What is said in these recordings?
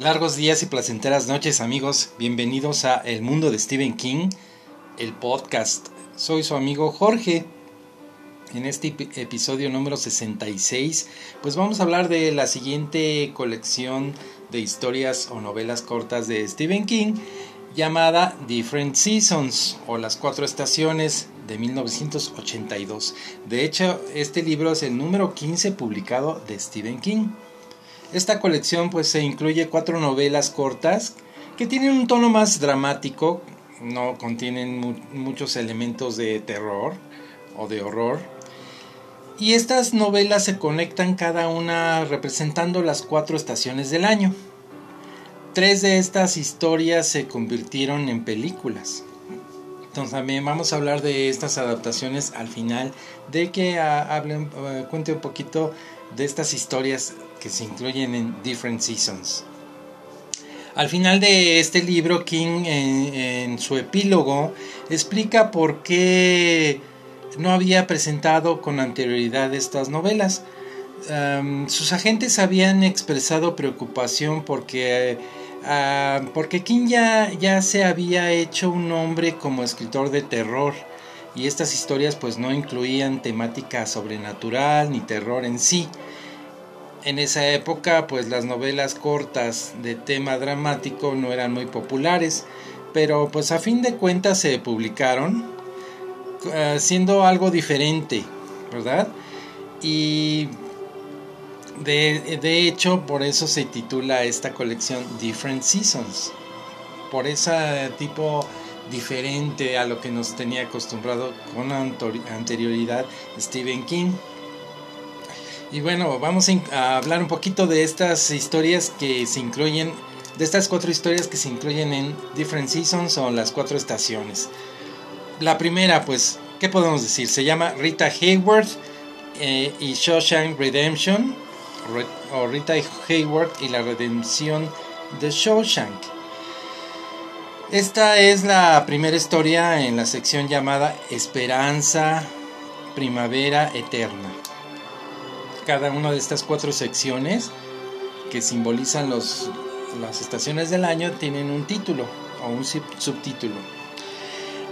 Largos días y placenteras noches amigos, bienvenidos a El Mundo de Stephen King, el podcast. Soy su amigo Jorge. En este episodio número 66, pues vamos a hablar de la siguiente colección de historias o novelas cortas de Stephen King llamada Different Seasons o las cuatro estaciones de 1982. De hecho, este libro es el número 15 publicado de Stephen King. Esta colección pues se incluye cuatro novelas cortas que tienen un tono más dramático, no contienen muchos elementos de terror o de horror. Y estas novelas se conectan cada una representando las cuatro estaciones del año. Tres de estas historias se convirtieron en películas. Entonces también vamos a hablar de estas adaptaciones al final, de que ah, uh, cuente un poquito de estas historias que se incluyen en Different Seasons. Al final de este libro, King en, su epílogo explica por qué no había presentado con anterioridad estas novelas. sus agentes habían expresado preocupación porque, ah, porque King ya, ya se había hecho un nombre como escritor de terror y estas historias pues no incluían temática sobrenatural ni terror en sí en esa época pues las novelas cortas de tema dramático no eran muy populares, pero pues a fin de cuentas se publicaron eh, siendo algo diferente, ¿verdad? Y de, de, hecho por eso se titula esta colección Different Seasons, por ese tipo diferente a lo que nos tenía acostumbrado con anterioridad Stephen King. Y bueno, vamos a hablar un poquito de estas historias que se incluyen, de estas cuatro historias que se incluyen en Different Seasons o las cuatro estaciones. La primera, pues, ¿qué podemos decir? Se llama Rita Hayward eh, y Shawshank Redemption, o Rita Hayward y la redención de Shawshank. Esta es la primera historia en la sección llamada Esperanza Primavera Eterna cada una de estas cuatro secciones que simbolizan los, las estaciones del año tienen un título o un subtítulo.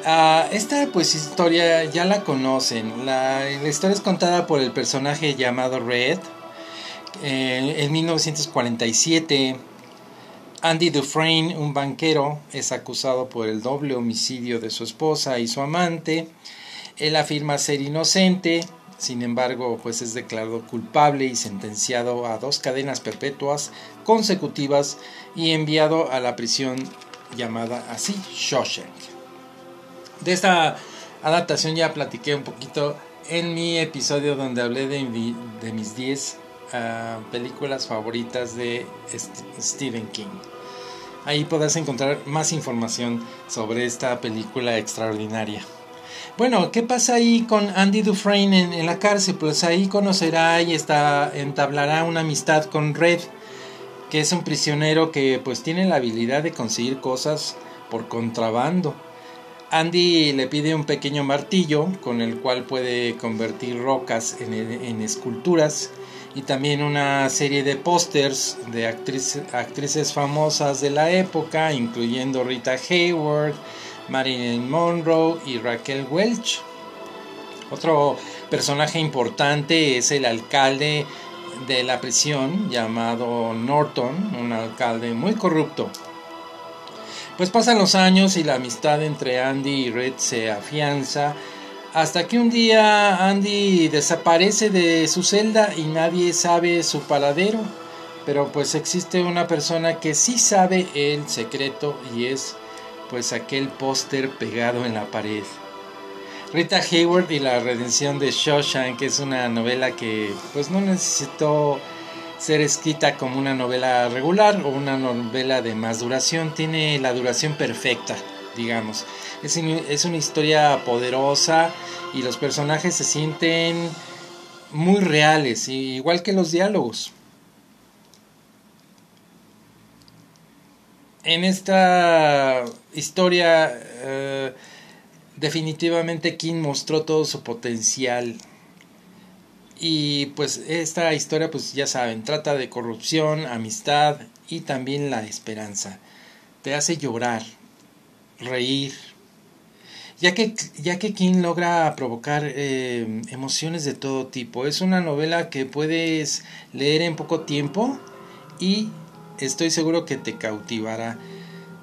Ah, esta pues historia ya la conocen. La, historia es contada por el personaje llamado Red. Eh, en 1947, Andy Dufresne, un banquero, es acusado por el doble homicidio de su esposa y su amante. Él afirma ser inocente sin embargo, pues es declarado culpable y sentenciado a dos cadenas perpetuas consecutivas y enviado a la prisión llamada así Shawshank. De esta adaptación ya platiqué un poquito en mi episodio donde hablé de, mis 10 películas favoritas de Stephen King. Ahí podrás encontrar más información sobre esta película extraordinaria. Bueno, ¿qué pasa ahí con Andy Dufresne en, la cárcel? Pues ahí conocerá y está, entablará una amistad con Red, que es un prisionero que pues tiene la habilidad de conseguir cosas por contrabando. Andy le pide un pequeño martillo con el cual puede convertir rocas en esculturas y también una serie de pósters de actrices famosas de la época, incluyendo Rita Hayward, Marilyn Monroe y Raquel Welch. Otro personaje importante es el alcalde de la prisión llamado Norton, un alcalde muy corrupto. Pues pasan los años y la amistad entre Andy y Red se afianza hasta que un día Andy desaparece de su celda y nadie sabe su paradero, pero pues existe una persona que sí sabe el secreto y es pues aquel póster pegado en la pared. Rita Hayward y la redención de Shawshank es una novela que pues no necesitó ser escrita como una novela regular o una novela de más duración, tiene la duración perfecta, digamos. Es, es una historia poderosa y los personajes se sienten muy reales, igual que los diálogos. en esta historia eh, definitivamente King mostró todo su potencial Y pues esta historia, pues ya saben, trata de corrupción, amistad y también la esperanza. Te hace llorar, reír, ya que, ya que King logra provocar eh, emociones de todo tipo. Es una novela que puedes leer en poco tiempo y estoy seguro que te cautivará.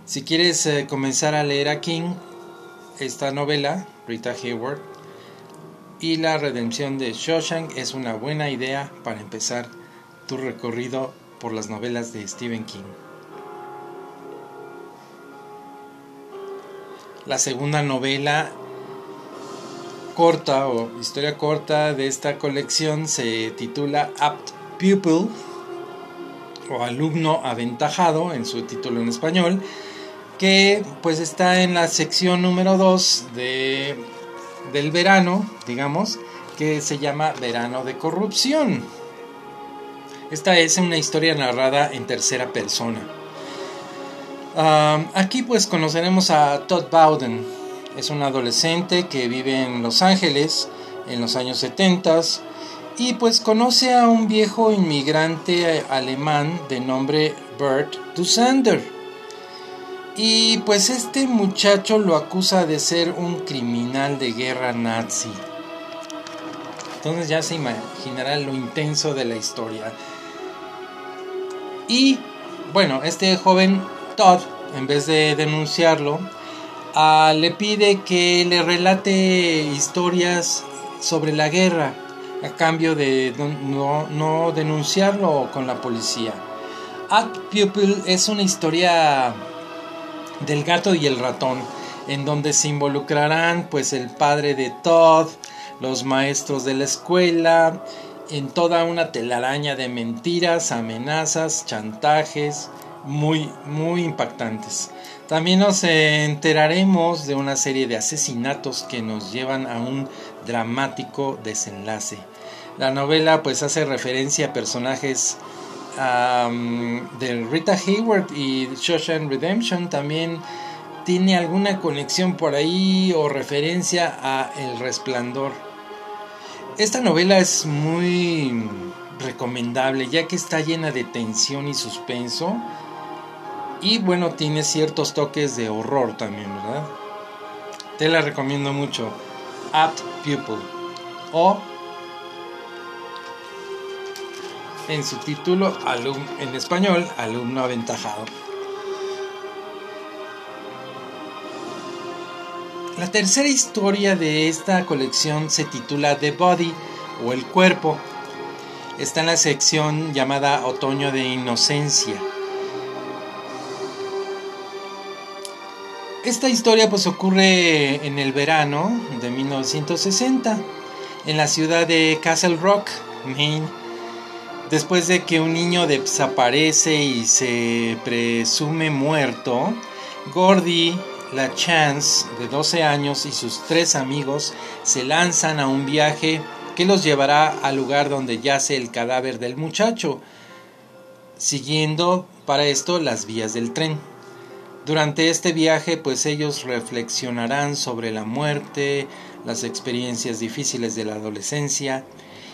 Si quieres eh, comenzar a leer a King, esta novela, Rita Hayward, y la redención de Shawshank es una buena idea para empezar tu recorrido por las novelas de Stephen King. La segunda novela corta o historia corta de esta colección se titula Apt Pupil o alumno aventajado en su título en español que pues está en la sección número 2 de, del verano, digamos, que se llama Verano de Corrupción. Esta es una historia narrada en tercera persona. Aquí pues conoceremos a Todd Bowden. Es un adolescente que vive en Los Ángeles en los años 70 y pues conoce a un viejo inmigrante alemán de nombre Bert Dusander y pues este muchacho lo acusa de ser un criminal de guerra nazi. Entonces ya se imaginará lo intenso de la historia. Y bueno, este joven Todd, en vez de denunciarlo, ah, le pide que le relate historias sobre la guerra a cambio de no, no denunciarlo con la policía. At Pupil es una historia del gato y el ratón, en donde se involucrarán pues el padre de Todd, los maestros de la escuela, en toda una telaraña de mentiras, amenazas, chantajes, muy, muy impactantes. También nos enteraremos de una serie de asesinatos que nos llevan a un dramático desenlace. La novela pues hace referencia a personajes de Rita Hayward y Shawshank Redemption también tiene alguna conexión por ahí o referencia a El Resplandor. Esta novela es muy recomendable ya que está llena de tensión y suspenso y bueno, tiene ciertos toques de horror también, ¿verdad? Te la recomiendo mucho. Apt Pupil o en su título en español, alumno aventajado. La tercera historia de esta colección se titula The Body o El Cuerpo. Está en la sección llamada Otoño de Inocencia. Esta historia pues ocurre en el verano de 1960 en la ciudad de Castle Rock, Maine Después de que un niño desaparece y se presume muerto, Gordy, la Chance, de 12 años, y sus tres amigos se lanzan a un viaje que los llevará al lugar donde yace el cadáver del muchacho, siguiendo para esto las vías del tren. Durante este viaje, pues ellos reflexionarán sobre la muerte, las experiencias difíciles de la adolescencia,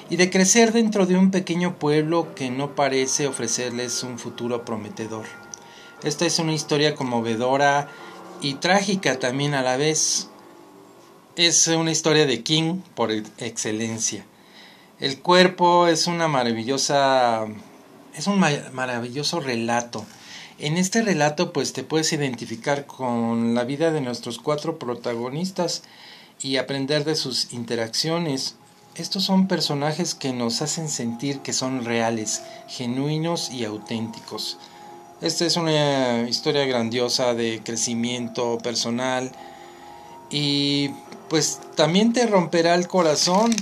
y de crecer dentro de un pequeño pueblo que no parece ofrecerles un futuro prometedor. Esta es una historia conmovedora y trágica también a la vez. Es una historia de King por excelencia. El cuerpo es una maravillosa es un maravilloso relato. En este relato pues te puedes identificar con la vida de nuestros cuatro protagonistas y aprender de sus interacciones estos son personajes que nos hacen sentir que son reales, genuinos y auténticos. Esta es una historia grandiosa de crecimiento personal y pues también te romperá el corazón.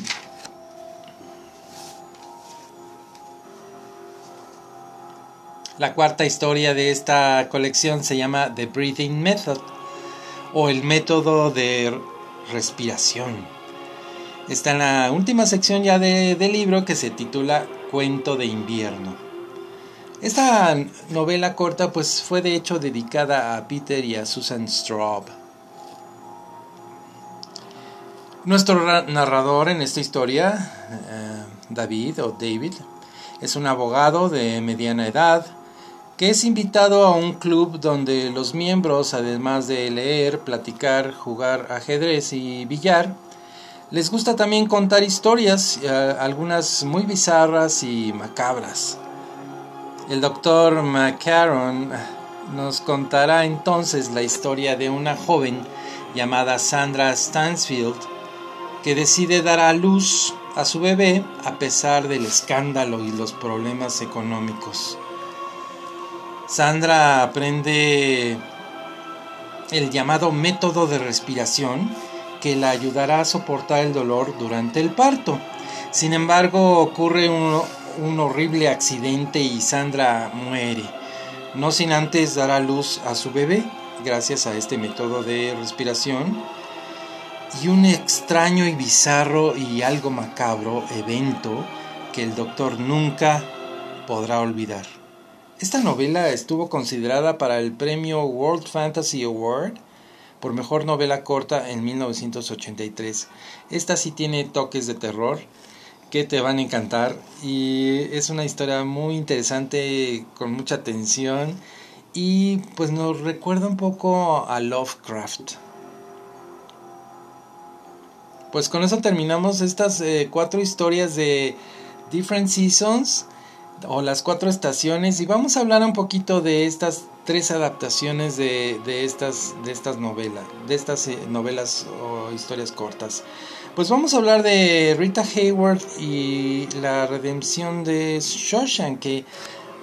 La cuarta historia de esta colección se llama The Breathing Method o el método de respiración. Está en la última sección ya de, del libro que se titula Cuento de invierno. Esta novela corta pues fue de hecho dedicada a Peter y a Susan Straub. Nuestro narrador en esta historia, eh, David o David, es un abogado de mediana edad que es invitado a un club donde los miembros, además de leer, platicar, jugar ajedrez y billar, les gusta también contar historias, eh, algunas muy bizarras y macabras. El doctor McCarron nos contará entonces la historia de una joven llamada Sandra Stansfield que decide dar a luz a su bebé a pesar del escándalo y los problemas económicos. Sandra aprende el llamado método de respiración que la ayudará a soportar el dolor durante el parto. Sin embargo, ocurre un, un horrible accidente y Sandra muere, no sin antes dar a luz a su bebé gracias a este método de respiración y un extraño y bizarro y algo macabro evento que el doctor nunca podrá olvidar. Esta novela estuvo considerada para el premio World Fantasy Award por mejor novela corta en 1983. Esta sí tiene toques de terror que te van a encantar y es una historia muy interesante con mucha tensión y pues nos recuerda un poco a Lovecraft. Pues con eso terminamos estas eh, cuatro historias de Different Seasons o las cuatro estaciones y vamos a hablar un poquito de estas tres adaptaciones de, de estas, de estas novelas, de estas eh, novelas o historias cortas. Pues vamos a hablar de Rita Hayward y la redención de Shawshank, que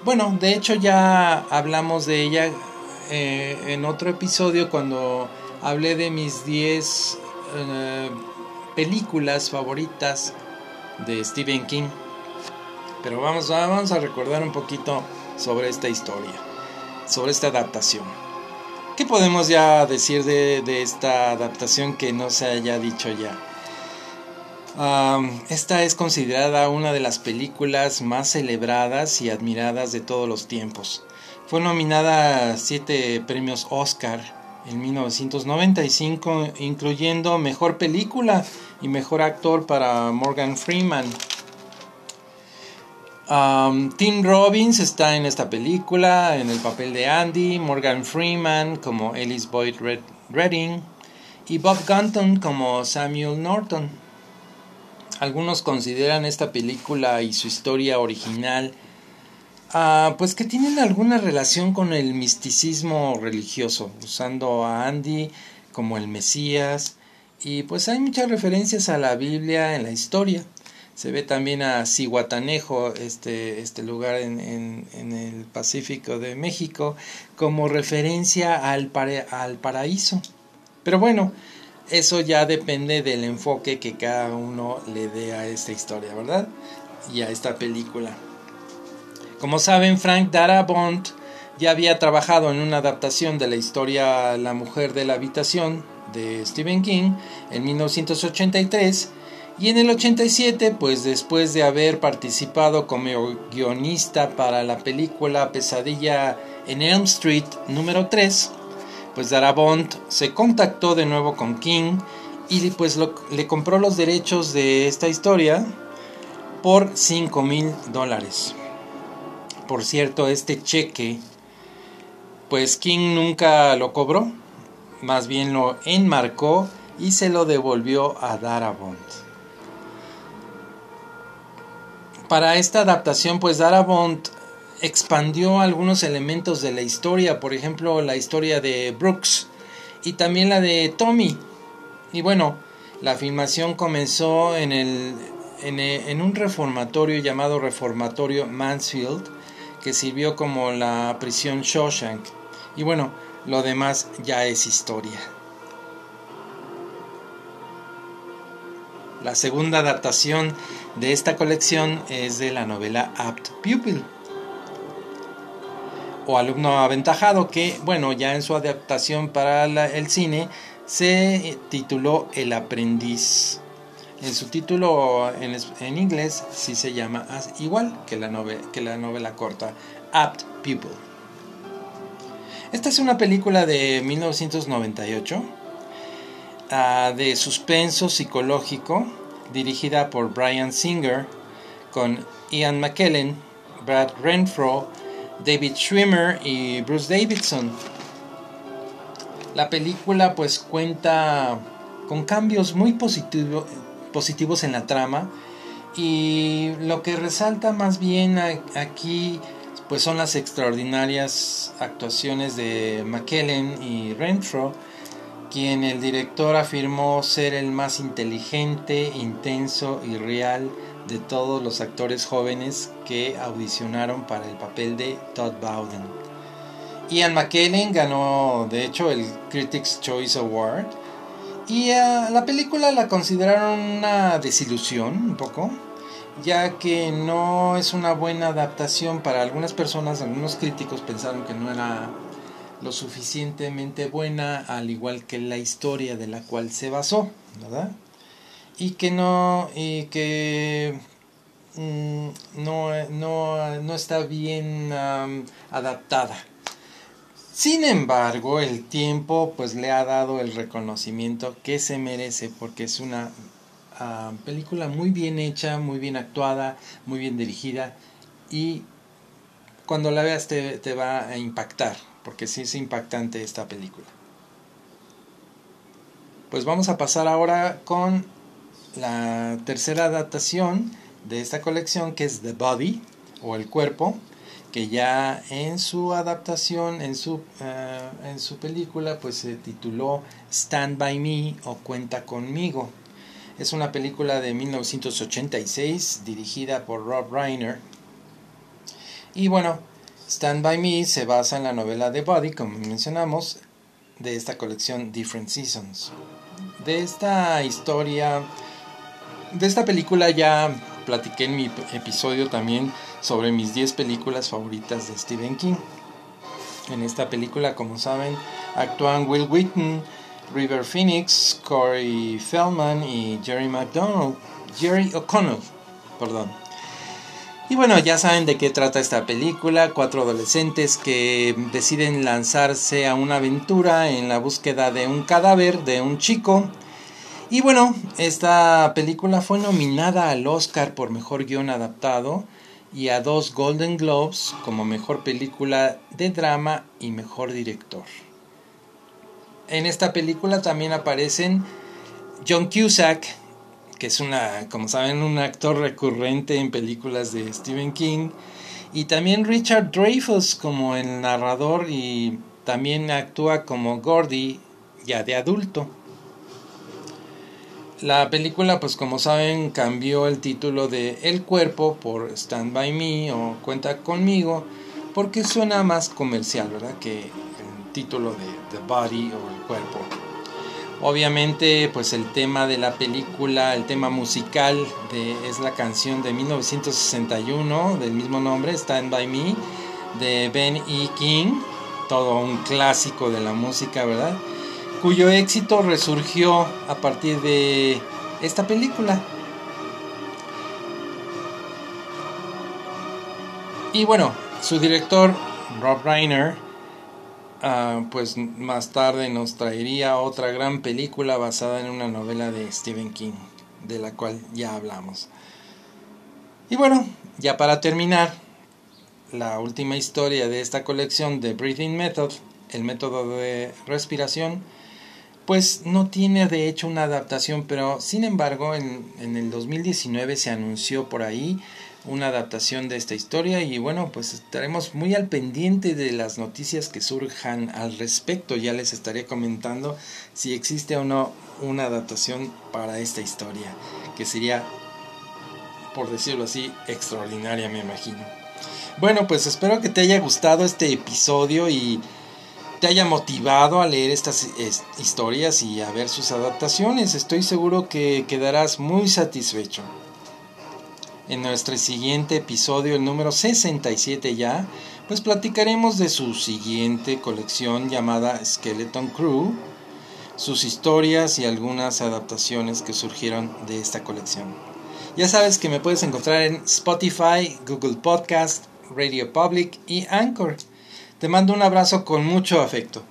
bueno, de hecho ya hablamos de ella eh, en otro episodio cuando hablé de mis 10 películas favoritas de Stephen King. Pero vamos, vamos a recordar un poquito sobre esta historia, sobre esta adaptación. ¿Qué podemos ya decir de, esta adaptación que no se haya dicho ya? esta es considerada una de las películas más celebradas y admiradas de todos los tiempos. Fue nominada a siete premios Oscar en 1995, incluyendo Mejor Película y Mejor Actor para Morgan Freeman. Um, Tim Robbins está en esta película en el papel de Andy, Morgan Freeman como Ellis Boyd Redding y Bob Gunton como Samuel Norton. Algunos consideran esta película y su historia original Ah, pues que tienen alguna relación con el misticismo religioso, usando a Andy como el Mesías, y pues hay muchas referencias a la Biblia en la historia. Se ve también a Cihuatanejo, este, este lugar en, en, el Pacífico de México, como referencia al, al paraíso. Pero bueno, eso ya depende del enfoque que cada uno le dé a esta historia, ¿verdad? Y a esta película. Como saben, Frank Darabont ya había trabajado en una adaptación de la historia La mujer de la habitación de Stephen King en 1983 y en el 87, pues después de haber participado como guionista para la película Pesadilla en Elm Street número 3, pues Darabont se contactó de nuevo con King y pues le compró los derechos de esta historia por 5 mil dólares. Por cierto, este cheque, pues King nunca lo cobró, más bien lo enmarcó y se lo devolvió a Darabont. Para esta adaptación, pues Darabont expandió algunos elementos de la historia, por ejemplo, la historia de Brooks y también la de Tommy. Y bueno, la filmación comenzó en, el, en, un reformatorio llamado Reformatorio Mansfield, que sirvió como la prisión Shawshank. Y bueno, lo demás ya es historia. La segunda adaptación de esta colección es de la novela Apt Pupil o alumno aventajado que, bueno, ya en su adaptación para el cine se tituló El aprendiz. En su título en, inglés sí se llama igual que la, novela, que la novela corta, Apt Pupil. Esta es una película de 1998 ah, de suspenso psicológico dirigida por Brian Singer con Ian McKellen, Brad Renfro, David Schwimmer y Bruce Davidson. La película pues cuenta con cambios muy positivos en la trama y lo que resalta más bien aquí pues son las extraordinarias actuaciones de McKellen y Renfro, quien el director afirmó ser el más inteligente, intenso y real de todos los actores jóvenes que audicionaron para el papel de Todd Bowden. Ian McKellen ganó de hecho el Critics Choice Award y a la película la consideraron una desilusión un poco, ya que no es una buena adaptación para algunas personas, algunos críticos pensaron que no era lo suficientemente buena, al igual que la historia de la cual se basó, ¿verdad? Y que no, y que mm, no, no, no, está bien adaptada sin embargo, el tiempo pues le ha dado el reconocimiento que se merece porque es una película muy bien hecha, muy bien actuada, muy bien dirigida y cuando la veas te va a impactar porque sí es impactante esta película. Pues vamos a pasar ahora con la tercera adaptación de esta colección que es The Body o el cuerpo que ya en su adaptación, en su, eh, en su película, pues se tituló Stand By Me o Cuenta conmigo. Es una película de 1986 dirigida por Rob Reiner. Y bueno, Stand By Me se basa en la novela de Body, como mencionamos, de esta colección Different Seasons. De esta historia, de esta película ya platiqué en mi episodio también sobre mis 10 películas favoritas de Stephen King. En esta película, como saben, actúan Will Wheaton, River Phoenix, Corey Feldman y Jerry McDonald, Jerry O'Connell, perdón. Y bueno, ya saben de qué trata esta película, cuatro adolescentes que deciden lanzarse a una aventura en la búsqueda de un cadáver de un chico. Y bueno, esta película fue nominada al Oscar por Mejor Guión Adaptado y a dos Golden Globes como mejor película de drama y mejor director. En esta película también aparecen John Cusack, que es una, como saben, un actor recurrente en películas de Stephen King, y también Richard Dreyfuss como el narrador y también actúa como Gordy ya de adulto. La película, pues como saben, cambió el título de El cuerpo por Stand By Me o Cuenta conmigo, porque suena más comercial, ¿verdad? Que el título de The Body o El cuerpo. Obviamente, pues el tema de la película, el tema musical de, es la canción de 1961 del mismo nombre, Stand By Me, de Ben E. King, todo un clásico de la música, ¿verdad? cuyo éxito resurgió a partir de esta película. Y bueno, su director, Rob Reiner, ah, pues más tarde nos traería otra gran película basada en una novela de Stephen King, de la cual ya hablamos. Y bueno, ya para terminar, la última historia de esta colección de Breathing Method, el método de respiración, pues no tiene de hecho una adaptación, pero sin embargo en, en, el 2019 se anunció por ahí una adaptación de esta historia y bueno, pues estaremos muy al pendiente de las noticias que surjan al respecto, ya les estaré comentando si existe o no una adaptación para esta historia, que sería, por decirlo así, extraordinaria me imagino. Bueno, pues espero que te haya gustado este episodio y te haya motivado a leer estas historias y a ver sus adaptaciones. Estoy seguro que quedarás muy satisfecho. En nuestro siguiente episodio, el número 67 ya, pues platicaremos de su siguiente colección llamada Skeleton Crew, sus historias y algunas adaptaciones que surgieron de esta colección. Ya sabes que me puedes encontrar en Spotify, Google Podcast, Radio Public y Anchor. Te mando un abrazo con mucho afecto.